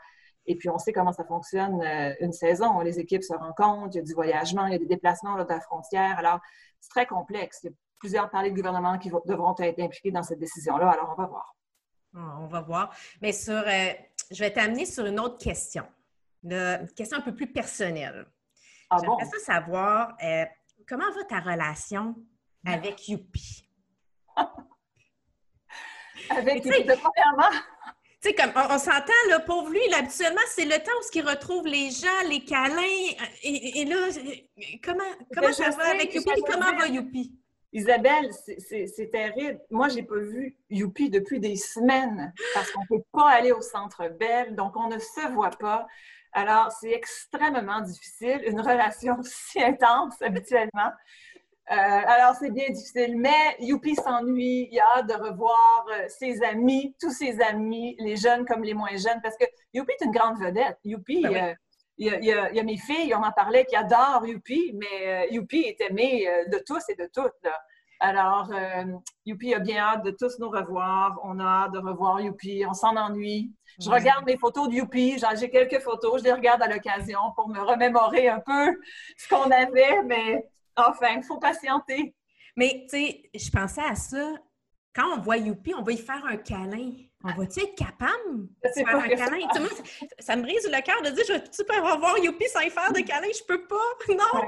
et puis, on sait comment ça fonctionne euh, une saison. Les équipes se rencontrent, il y a du voyagement, il y a des déplacements là, de la frontière. Alors, c'est très complexe. Il y a plusieurs paliers de gouvernement qui devront être impliqués dans cette décision-là. Alors, on va voir. Ah, on va voir. Mais sur, euh, je vais t'amener sur une autre question. Une question un peu plus personnelle. Ah J'aimerais ça savoir euh, comment va ta relation avec Youpi? avec Youpi, premièrement, tu sais, comme on, s'entend, là, pauvre lui, habituellement, c'est le temps où il retrouve les gens, les câlins. Et, là, comment, comment ça va avec Youpi? Comment va Youpi? Isabelle, c'est terrible. Moi, je n'ai pas vu Youpi depuis des semaines parce qu'on ne peut pas aller au centre Belle, donc on ne se voit pas. Alors, c'est extrêmement difficile, une relation si intense habituellement. Euh, alors, c'est bien difficile, mais Youpi s'ennuie, il a hâte de revoir euh, ses amis, tous ses amis, les jeunes comme les moins jeunes, parce que Youpi est une grande vedette. Youpi, ben euh, il, y a, mes filles, on en parlait, qui adorent Youpi, mais Youpi est aimé de tous et de toutes. Alors, Youpi a bien hâte de tous nous revoir. On a hâte de revoir Youpi. On s'en ennuie. Je regarde mes photos de Youpi. J'ai quelques photos. Je les regarde à l'occasion pour me remémorer un peu ce qu'on avait, mais Enfin, il faut patienter. Mais, tu sais, je pensais à ça. Quand on voit Youpi, on va y faire un câlin. On va-tu être capable de faire un câlin? ça, me brise le cœur de dire, je vais-tu revoir Youpi sans faire de câlin? Je peux pas. Non!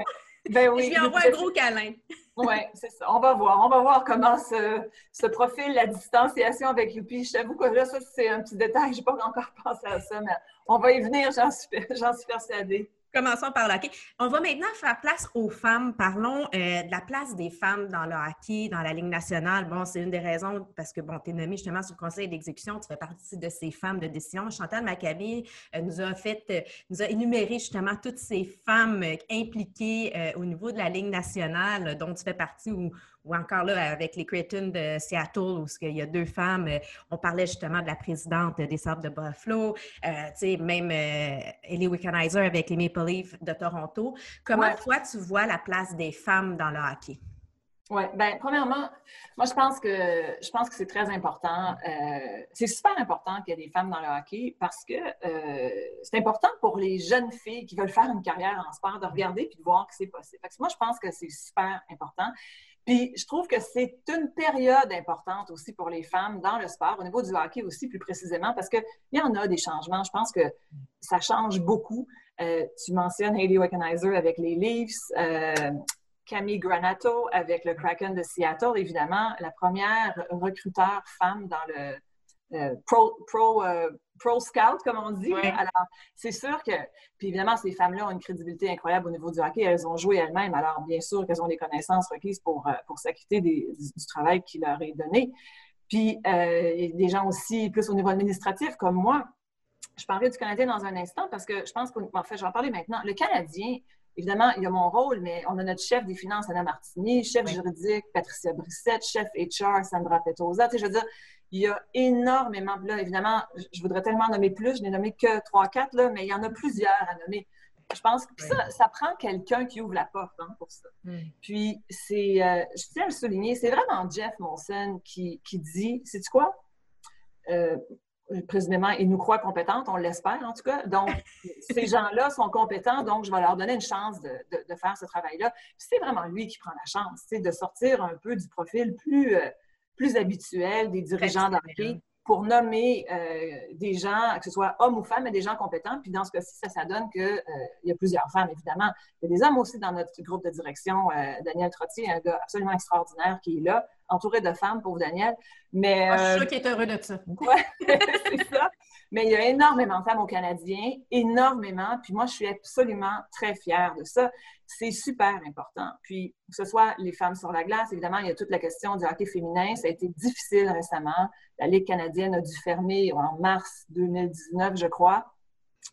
Ben oui, je lui envoie un gros câlin. oui, c'est ça. On va voir. On va voir comment se, profile la distanciation avec Youpi. Je t'avoue que là, ça, c'est un petit détail. Je n'ai pas encore pensé à ça, mais on va y venir, j'en suis, suis persuadée. Commençons par le hockey. On va maintenant faire place aux femmes. Parlons euh, de la place des femmes dans le hockey, dans la Ligue nationale. Bon, c'est une des raisons parce que, bon, tu es nommée justement sur le conseil d'exécution, tu fais partie de ces femmes de décision. Chantal Maccabi euh, nous a fait, euh, nous a énuméré justement toutes ces femmes impliquées au niveau de la Ligue nationale dont tu fais partie ou, ou encore là avec les Creighton de Seattle où il y a deux femmes. Euh, on parlait justement de la présidente des Sables de Buffalo, euh, même euh, Ellie Wickenheiser avec les Maple Leafs de Toronto. Comment toi, tu vois la place des femmes dans le hockey? Oui, bien, premièrement, moi, je pense que je pense que c'est très important. c'est super important qu'il y ait des femmes dans le hockey parce que c'est important pour les jeunes filles qui veulent faire une carrière en sport de regarder puis de voir que c'est possible. moi, je pense que c'est super important. Puis je trouve que c'est une période importante aussi pour les femmes dans le sport, au niveau du hockey aussi plus précisément, parce qu'il y en a des changements. Je pense que ça change beaucoup. Euh, tu mentionnes Hayley Wickenheiser avec les Leafs, euh, Camille Granato avec le Kraken de Seattle, évidemment, la première recruteur femme dans le euh, pro, pro, euh, pro, scout, comme on dit. Alors, c'est sûr que, puis évidemment, ces femmes-là ont une crédibilité incroyable au niveau du hockey. Elles ont joué elles-mêmes, alors bien sûr qu'elles ont des connaissances requises pour, euh, pour s'acquitter du, travail qui leur est donné. Puis, euh, des gens aussi plus au niveau administratif, comme moi. Je parlais du Canadien dans un instant parce que je pense qu'en fait, je vais en parler maintenant. Le Canadien, évidemment, il y a mon rôle, mais on a notre chef des finances, Anna Martini, chef juridique, Patricia Brissette, chef HR, Sandra Petosa. Tu sais, je veux dire, il y a énormément, là, évidemment, je voudrais tellement nommer plus, je n'ai nommé que trois, quatre, là, mais il y en a plusieurs à nommer. Je pense que ça, ça prend quelqu'un qui ouvre la porte hein, pour ça. Puis, c'est, euh, je tiens à le souligner, c'est vraiment Jeff Monson qui, qui dit, c'est quoi? Euh, précisément, ils nous croient compétentes, on l'espère en tout cas. Donc, ces gens-là sont compétents, donc je vais leur donner une chance de, faire ce travail-là. C'est vraiment lui qui prend la chance, c'est de sortir un peu du profil plus, euh, plus habituel des dirigeants d'entreprise pour nommer euh, des gens, que ce soit hommes ou femmes, mais des gens compétents. Puis dans ce cas-ci, ça, ça donne qu'il euh, y a plusieurs femmes, évidemment. Il y a des hommes aussi dans notre groupe de direction. Euh, Daniel Trottier, un gars absolument extraordinaire qui est là, entouré de femmes, pauvre Daniel. Mais, ah, je suis sûr qu'il est heureux de ça. Oui, c'est ça. Mais il y a énormément de femmes au Canadien, énormément. Puis moi, je suis absolument très fière de ça. C'est super important. Puis, que ce soit les femmes sur la glace, évidemment, il y a toute la question du hockey féminin. Ça a été difficile récemment. La Ligue canadienne a dû fermer en mars 2019, je crois.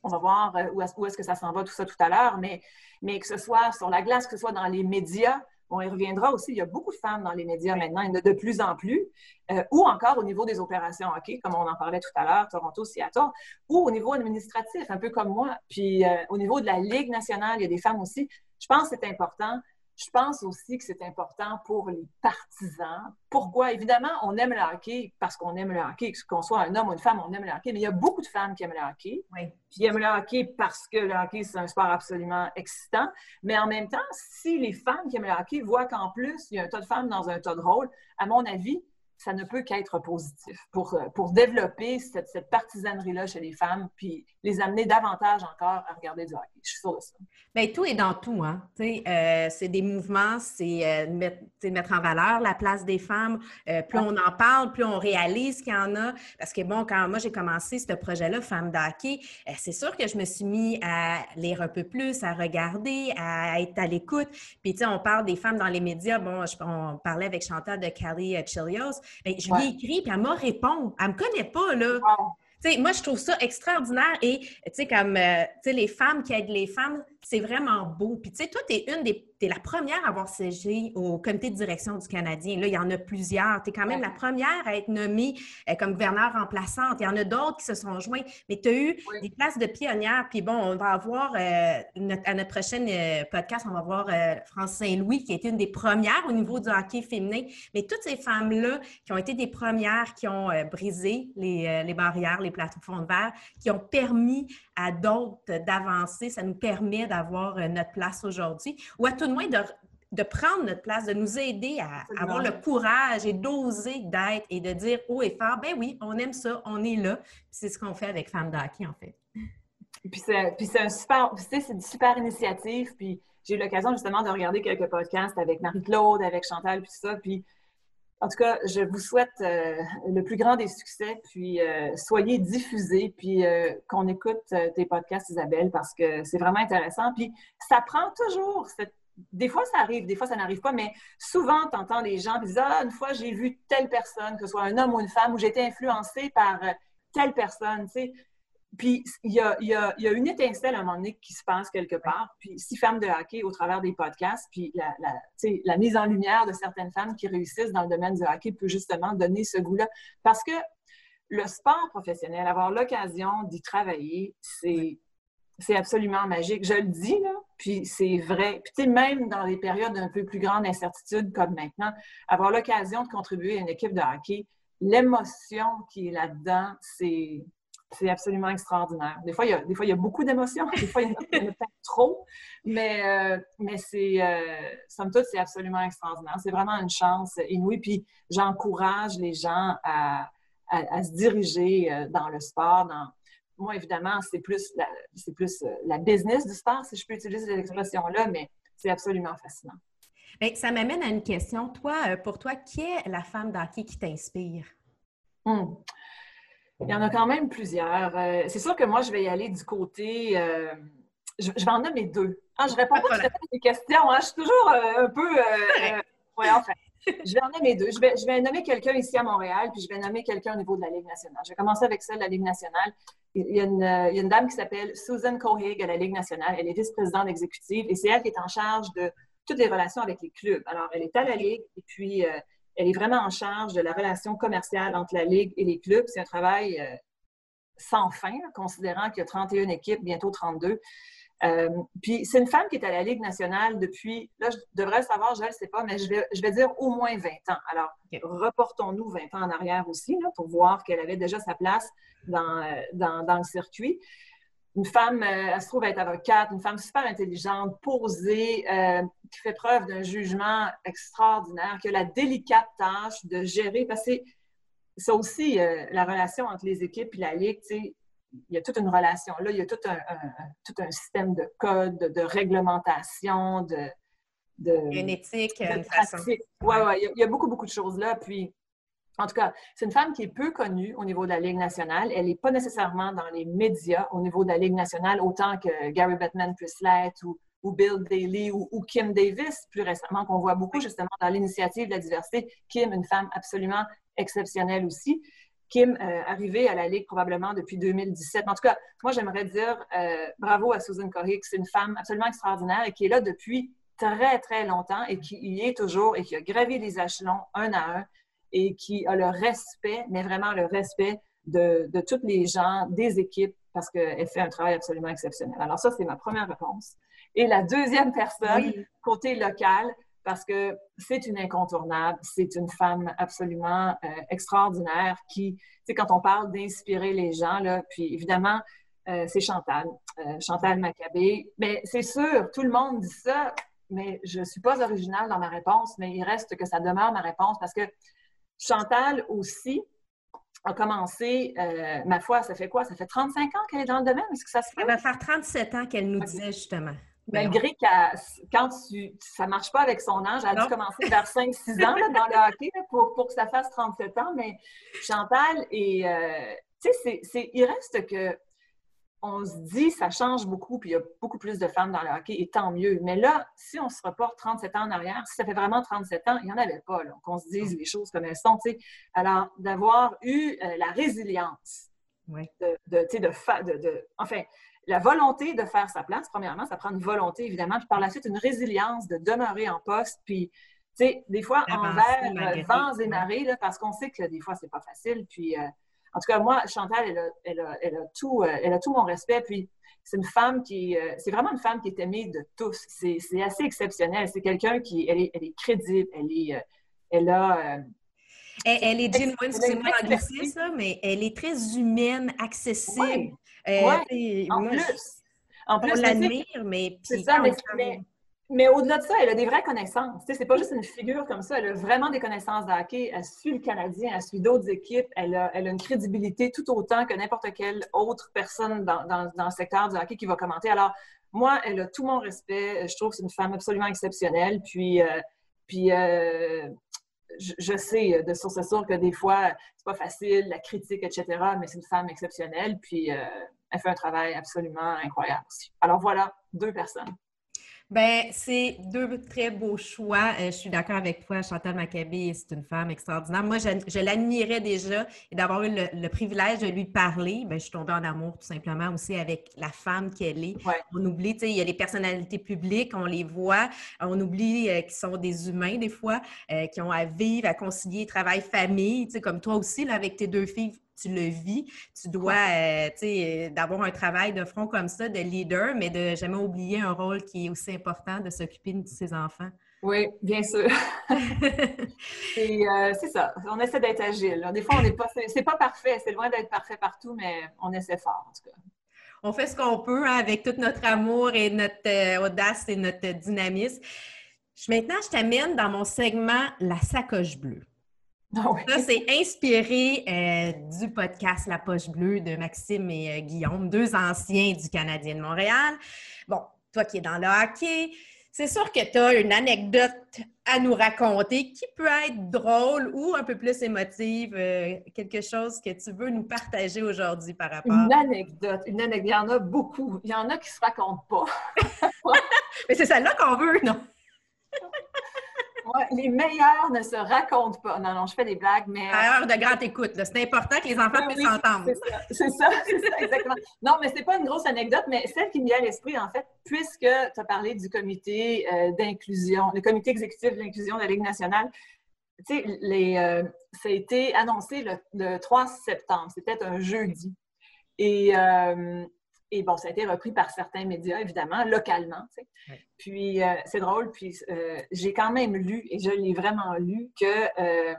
On va voir euh, où est-ce que ça s'en va, tout ça tout à l'heure. Mais, mais que ce soit sur la glace, que ce soit dans les médias, on y reviendra aussi. Il y a beaucoup de femmes dans les médias maintenant, il y en a de plus en plus, euh, ou encore au niveau des opérations hockey, comme on en parlait tout à l'heure, Toronto, Seattle, ou au niveau administratif, un peu comme moi. Puis euh, au niveau de la Ligue nationale, il y a des femmes aussi. Je pense que c'est important je pense aussi que c'est important pour les partisans. Pourquoi? Évidemment, on aime le hockey parce qu'on aime le hockey, qu'on soit un homme ou une femme, on aime le hockey, mais il y a beaucoup de femmes qui aiment le hockey. Oui. Puis aiment le hockey parce que le hockey, c'est un sport absolument excitant. Mais en même temps, si les femmes qui aiment le hockey voient qu'en plus, il y a un tas de femmes dans un tas de rôles, à mon avis, ça ne peut qu'être positif pour, euh, pour développer cette, cette partisanerie-là chez les femmes, puis les amener davantage encore à regarder du hockey. Je suis sûre de ça. Bien, tout est dans tout. Hein? Euh, c'est des mouvements, c'est euh, mettre, mettre, en valeur la place des femmes. Euh, plus on en parle, plus on réalise qu'il y en a. Parce que, bon, quand moi j'ai commencé ce projet-là, Femmes d'hockey, c'est sûr que je me suis mis à lire un peu plus, à regarder, à être à l'écoute. Puis, tu sais, on parle des femmes dans les médias. Bon, on parlait avec Chantal de Callie Chilios. Bien, je lui ai écrit, puis elle m'a répondu. Elle ne me connaît pas, là moi, je trouve ça extraordinaire et, tu sais, comme, euh, tu sais, les femmes qui aident les femmes, c'est vraiment beau. Puis, tu sais, toi, tu es une des tu es la première à avoir siégé au comité de direction du Canadien. Là, il y en a plusieurs. Tu es quand même la première à être nommée euh, comme gouverneur remplaçante. Il y en a d'autres qui se sont joints, mais tu as eu des places de pionnière. Puis bon, on va avoir, euh, à notre prochaine euh, podcast, on va voir France Saint-Louis, qui été une des premières au niveau du hockey féminin. Mais toutes ces femmes-là qui ont été des premières, qui ont brisé les, les, barrières, les plateformes de verre, qui ont permis à d'autres d'avancer, ça nous permet d'avoir notre place aujourd'hui. Ou à tout de moins de, prendre notre place, de nous aider à avoir le courage et d'oser d'être et de dire haut et fort, ben oui, on aime ça, on est là. C'est ce qu'on fait avec Femmes d'Hockey, en fait. Puis c'est un super, c'est une super initiative. Puis j'ai eu l'occasion justement de regarder quelques podcasts avec Marie-Claude, avec Chantal, puis ça. Puis en tout cas, je vous souhaite euh, le plus grand des succès, puis euh, soyez diffusés, puis euh, qu'on écoute tes podcasts, Isabelle, parce que c'est vraiment intéressant. Puis ça prend toujours cette des fois, ça arrive, des fois, ça n'arrive pas, mais souvent, tu entends les gens qui disent Ah, une fois, j'ai vu telle personne, que ce soit un homme ou une femme, ou j'ai été influencée par euh, telle personne, tu sais. Puis, il y a, y, a, y a, une étincelle à un moment donné qui se passe quelque part. Puis, six femmes de hockey au travers des podcasts, puis la, la, la mise en lumière de certaines femmes qui réussissent dans le domaine du hockey peut justement donner ce goût-là. Parce que le sport professionnel, avoir l'occasion d'y travailler, c'est absolument magique. Je le dis, là, puis c'est vrai. Puis tu sais, même dans les périodes d'un peu plus grande incertitude comme maintenant, avoir l'occasion de contribuer à une équipe de hockey, l'émotion qui est là-dedans, c'est, c'est absolument extraordinaire. Des fois, il y a, des fois, il y a beaucoup d'émotions, des fois, il y en a, peut-être trop, mais, euh, mais c'est, euh, somme toute, c'est absolument extraordinaire. C'est vraiment une chance inouïe. Puis j'encourage les gens à, à, à se diriger euh, dans le sport, dans, moi, évidemment, c'est plus, la, c'est plus euh, la business du sport, si je peux utiliser cette expression-là, mais c'est absolument fascinant. Bien, ça m'amène à une question. Toi, euh, pour toi, qui est la femme d'hockey qui t'inspire? Hmm. Il y en a quand même plusieurs. Euh, c'est sûr que moi, je vais y aller du côté. je, vais en nommer deux. Ah, je réponds pas à des questions. Hein. Je suis toujours un peu. oui, enfin je vais en nommer deux. Je vais, je vais nommer quelqu'un ici à Montréal, puis je vais nommer quelqu'un au niveau de la Ligue nationale. Je vais commencer avec celle de la Ligue nationale. Il y a une, il y a une dame qui s'appelle Susan Cohig à la Ligue nationale. Elle est vice-présidente exécutive et c'est elle qui est en charge de toutes les relations avec les clubs. Alors, elle est à la Ligue et puis euh, elle est vraiment en charge de la relation commerciale entre la Ligue et les clubs. C'est un travail euh, sans fin, considérant qu'il y a 31 équipes, bientôt 32. Euh, puis c'est une femme qui est à la Ligue nationale depuis, là, je devrais le savoir, je ne le sais pas, mais je vais, je vais dire au moins 20 ans. Alors, reportons-nous 20 ans en arrière aussi, là, pour voir qu'elle avait déjà sa place dans, euh, dans, dans le circuit. Une femme, euh, elle se trouve être avocate, une femme super intelligente, posée, qui fait preuve d'un jugement extraordinaire, qui a la délicate tâche de gérer, parce que c'est aussi la relation entre les équipes et la Ligue, tu sais, il y a toute une relation. Là, il y a tout un, tout un système de code, de, réglementation, de, de. Une éthique, une façon. Oui, oui, il, y a beaucoup, beaucoup de choses là. Puis, en tout cas, c'est une femme qui est peu connue au niveau de la Ligue nationale. Elle n'est pas nécessairement dans les médias au niveau de la Ligue nationale, autant que Gary Bettman puisse l'être ou, ou, Bill Daly ou, ou, Kim Davis, plus récemment, qu'on voit beaucoup justement dans l'initiative de la diversité. Kim, une femme absolument exceptionnelle aussi. Kim, euh, arrivée à la Ligue probablement depuis 2017. En tout cas, moi, j'aimerais dire euh, bravo à Susan Corrick. C'est une femme absolument extraordinaire et qui est là depuis très, très longtemps et qui y est toujours et qui a gravi les échelons un à un et qui a le respect, mais vraiment le respect de, de tous les gens, des équipes, parce qu'elle fait un travail absolument exceptionnel. Alors ça, c'est ma première réponse. Et la deuxième personne, côté local, parce que c'est une incontournable, c'est une femme absolument euh, extraordinaire qui, tu sais, quand on parle d'inspirer les gens, là, puis évidemment, euh, c'est Chantal, euh, Chantal Maccabé. Mais c'est sûr, tout le monde dit ça, mais je ne suis pas originale dans ma réponse, mais il reste que ça demeure ma réponse parce que Chantal aussi a commencé, ma foi, ça fait quoi? Ça fait 35 ans qu'elle est dans le domaine? Est-ce que ça se fait? Ça va faire 37 ans qu'elle nous disait justement. Malgré que quand tu, ça ne marche pas avec son âge, elle a dû commencer vers 5-6 ans dans le hockey pour, pour, que ça fasse 37 ans. Mais Chantal, et, euh, tu sais, il reste que on se dit ça change beaucoup, puis il y a beaucoup plus de femmes dans le hockey, et tant mieux. Mais là, si on se reporte 37 ans en arrière, si ça fait vraiment 37 ans, il n'y en avait pas, qu'on se dise les choses comme elles sont. Alors, d'avoir eu euh, la résilience de, de, de, de, de, enfin, la volonté de faire sa place, premièrement, ça prend une volonté, évidemment, puis par la suite, une résilience de demeurer en poste, puis, tu sais, des fois, envers euh, vents et marées, là, parce qu'on sait que des fois, c'est pas facile, puis, euh, en tout cas, moi, Chantal, elle a, elle a, elle a tout, euh, elle a tout mon respect, puis c'est une femme qui, c'est vraiment une femme qui est aimée de tous, c'est assez exceptionnel, c'est quelqu'un qui, elle est, elle est crédible, elle est, elle a... Elle, est genuine, excusez-moi ça, mais elle est très humaine, accessible. Euh, en plus. En plus, on l'admire, mais... C'est ça, mais, au-delà de ça, elle a des vraies connaissances. c'est pas juste une figure comme ça. Elle a vraiment des connaissances de hockey. Elle suit le Canadien, elle suit d'autres équipes. Elle a, elle a, une crédibilité tout autant que n'importe quelle autre personne dans, dans, dans, le secteur du hockey qui va commenter. Alors, moi, elle a tout mon respect. Je trouve que c'est une femme absolument exceptionnelle. Puis, euh, puis euh, je, sais de source sûre que des fois, c'est pas facile, la critique, etc., mais c'est une femme exceptionnelle. Puis, elle fait un travail absolument incroyable aussi. Alors voilà, deux personnes. Ben, c'est deux très beaux choix. Euh, je suis d'accord avec toi, Chantal Maccabé, c'est une femme extraordinaire. Moi, je, l'admirais déjà et d'avoir eu le, privilège de lui parler, ben, je suis tombée en amour tout simplement aussi avec la femme qu'elle est. On oublie, tu sais, il y a les personnalités publiques, on les voit, on oublie euh, qu'ils sont des humains des fois, euh, qui ont à vivre, à concilier travail-famille, tu sais, comme toi aussi, là, avec tes deux filles tu le vis. Tu dois, euh, tu sais, d'avoir un travail de front comme ça, de leader, mais de jamais oublier un rôle qui est aussi important de s'occuper de ses enfants. Oui, bien sûr. Euh, c'est ça. On essaie d'être agile. Des fois, on n'est pas, c'est pas parfait. C'est loin d'être parfait partout, mais on essaie fort, en tout cas. On fait ce qu'on peut hein, avec tout notre amour et notre euh, audace et notre dynamisme. Maintenant, je t'amène dans mon segment La sacoche bleue. Ah Ça, c'est inspiré euh, du podcast La Poche Bleue de Maxime et euh, Guillaume, deux anciens du Canadien de Montréal. Bon, toi qui es dans le hockey, c'est sûr que tu as une anecdote à nous raconter qui peut être drôle ou un peu plus émotive, euh, quelque chose que tu veux nous partager aujourd'hui par rapport. Une anecdote, une anecdote. Il y en a beaucoup. Il y en a qui ne se racontent pas. Mais c'est celle-là qu'on veut, non? les meilleurs ne se racontent pas. Non, non, je fais des blagues, mais. À heure de grande écoute, c'est important que les enfants puissent s'entendre. C'est ça, c'est ça, exactement. Non, mais c'est pas une grosse anecdote, mais celle qui me vient à l'esprit, en fait, puisque tu as parlé du comité euh, d'inclusion, le comité exécutif de l'inclusion de la Ligue nationale. Tu sais, les, euh, ça a été annoncé le, 3 septembre, c'était un jeudi. Et euh, Et bon, ça a été repris par certains médias, évidemment, localement. Puis c'est drôle, puis j'ai quand même lu, et je l'ai vraiment lu, que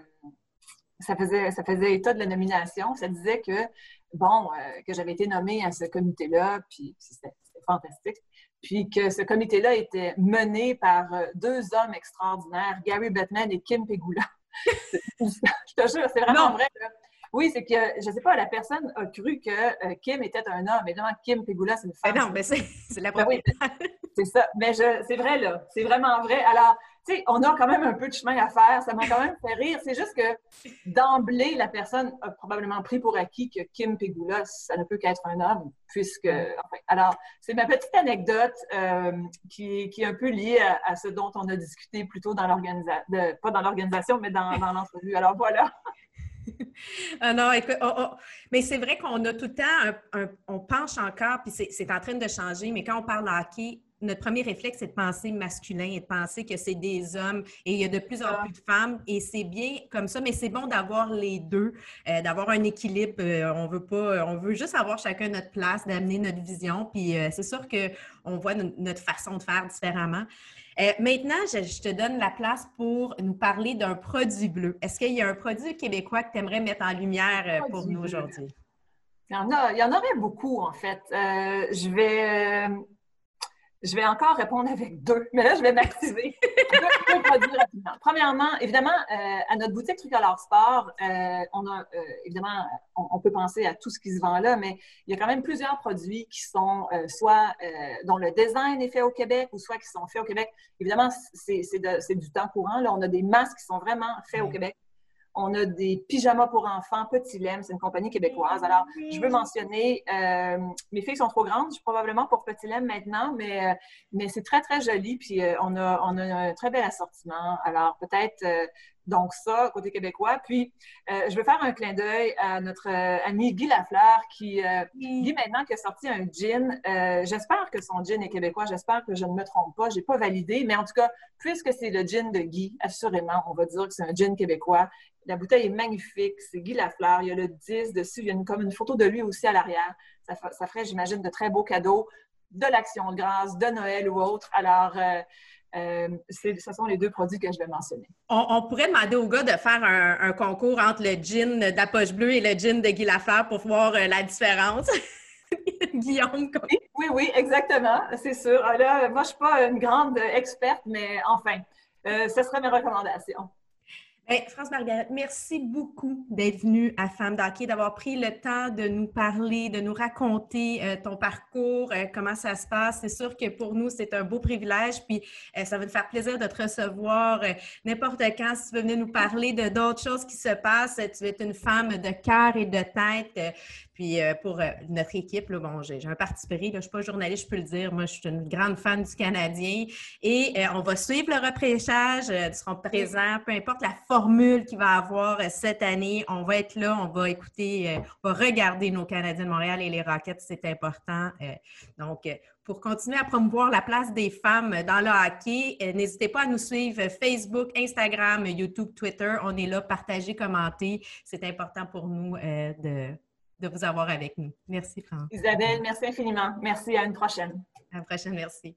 ça faisait, ça faisait état de la nomination. Ça disait que, bon, que j'avais été nommée à ce comité-là, puis c'était fantastique. Puis que ce comité-là était mené par deux hommes extraordinaires, Gary Bettman et Kim Pegula. je te jure, c'est vraiment vrai. Oui, c'est que, je ne sais pas, la personne a cru que euh, Kim était un homme. Évidemment, Kim Pegula, c'est une femme. Mais non, mais c'est la première. Ben c'est ça. Mais c'est vrai, là. C'est vraiment vrai. Alors, tu sais, on a quand même un peu de chemin à faire. Ça m'a quand même fait rire. C'est juste que d'emblée, la personne a probablement pris pour acquis que Kim Pegula, ça ne peut qu'être un homme, puisque. Enfin, alors, c'est ma petite anecdote euh, qui, qui, est un peu liée à, ce dont on a discuté plutôt dans l'organisation, pas dans l'organisation, mais dans, dans l'entrevue. Alors, voilà. ah non, écoute, mais c'est vrai qu'on a tout le temps, on penche encore, puis c'est en train de changer, mais quand on parle hockey, notre premier réflexe, c'est de penser masculin et de penser que c'est des hommes et il y a de plus en ah. plus de femmes et c'est bien comme ça, mais c'est bon d'avoir les deux, euh, d'avoir un équilibre. Euh, on veut pas, on veut juste avoir chacun notre place, d'amener notre vision. Puis euh, c'est sûr qu'on voit notre façon de faire différemment. maintenant, je, te donne la place pour nous parler d'un produit bleu. Est-ce qu'il y a un produit québécois que tu aimerais mettre en lumière pour nous aujourd'hui? Il y, en a, il y en aurait beaucoup, en fait. je vais je vais encore répondre avec deux, mais là, je vais m'activer. deux, produits rapidement. Premièrement, évidemment, euh, à notre boutique Tricolore Sport, euh, on a, euh, évidemment, on, peut penser à tout ce qui se vend là, mais il y a quand même plusieurs produits qui sont soit dont le design est fait au Québec ou soit qui sont faits au Québec. Évidemment, c'est du temps courant. Là, on a des masques qui sont vraiment faits au Québec. On a des pyjamas pour enfants, Petit Lem, c'est une compagnie québécoise. Alors, je veux mentionner, euh, mes filles sont trop grandes, probablement pour Petit Lem maintenant, mais, euh, c'est très, très joli. Puis, euh, on, a, on a un très bel assortiment. Alors, peut-être donc, ça, côté québécois. Puis, je veux faire un clin d'œil à notre ami Guy Lafleur qui, Guy, maintenant, qui a sorti un gin. j'espère que son gin est québécois. J'espère que je ne me trompe pas. Je n'ai pas validé. Mais en tout cas, puisque c'est le gin de Guy, assurément, on va dire que c'est un gin québécois. La bouteille est magnifique. C'est Guy Lafleur. Il y a le 10 dessus. Il y a une, comme une photo de lui aussi à l'arrière. Ça, ferait, j'imagine, de très beaux cadeaux de l'Action de grâce, de Noël ou autre. Alors, euh, euh, ce sont les deux produits que je vais mentionner. On, pourrait demander aux gars de faire un, concours entre le gin de la poche bleue et le gin de Guy Lafleur pour voir euh, la différence. Guillaume. Oui, oui, exactement, c'est sûr. Ah, là, moi, je ne suis pas une grande experte, mais enfin, ce seraient mes recommandations. France Margaret, merci beaucoup d'être venue à Femme d'Hockey, d'avoir pris le temps de nous parler, de nous raconter euh, ton parcours, euh, comment ça se passe. C'est sûr que pour nous, c'est un beau privilège, puis euh, ça va nous faire plaisir de te recevoir n'importe quand. Si tu veux venir nous parler de d'autres choses qui se passent, tu es une femme de cœur et de tête. Puis euh, pour euh, notre équipe, bon, j'ai un parti pris, je ne suis pas journaliste, je peux le dire. Moi, je suis une grande fan du Canadien. Et euh, on va suivre le repréchage. ils seront présents, peu importe la formule qu'il va avoir cette année. On va être là, on va écouter, on va regarder nos Canadiens de Montréal et les Rockets, c'est important. donc, pour continuer à promouvoir la place des femmes dans le hockey, n'hésitez pas à nous suivre Facebook, Instagram, YouTube, Twitter. On est là, partagez, commentez. C'est important pour nous de de vous avoir avec nous. Merci, France. Isabelle, merci infiniment. Merci. À une prochaine. À une prochaine. Merci.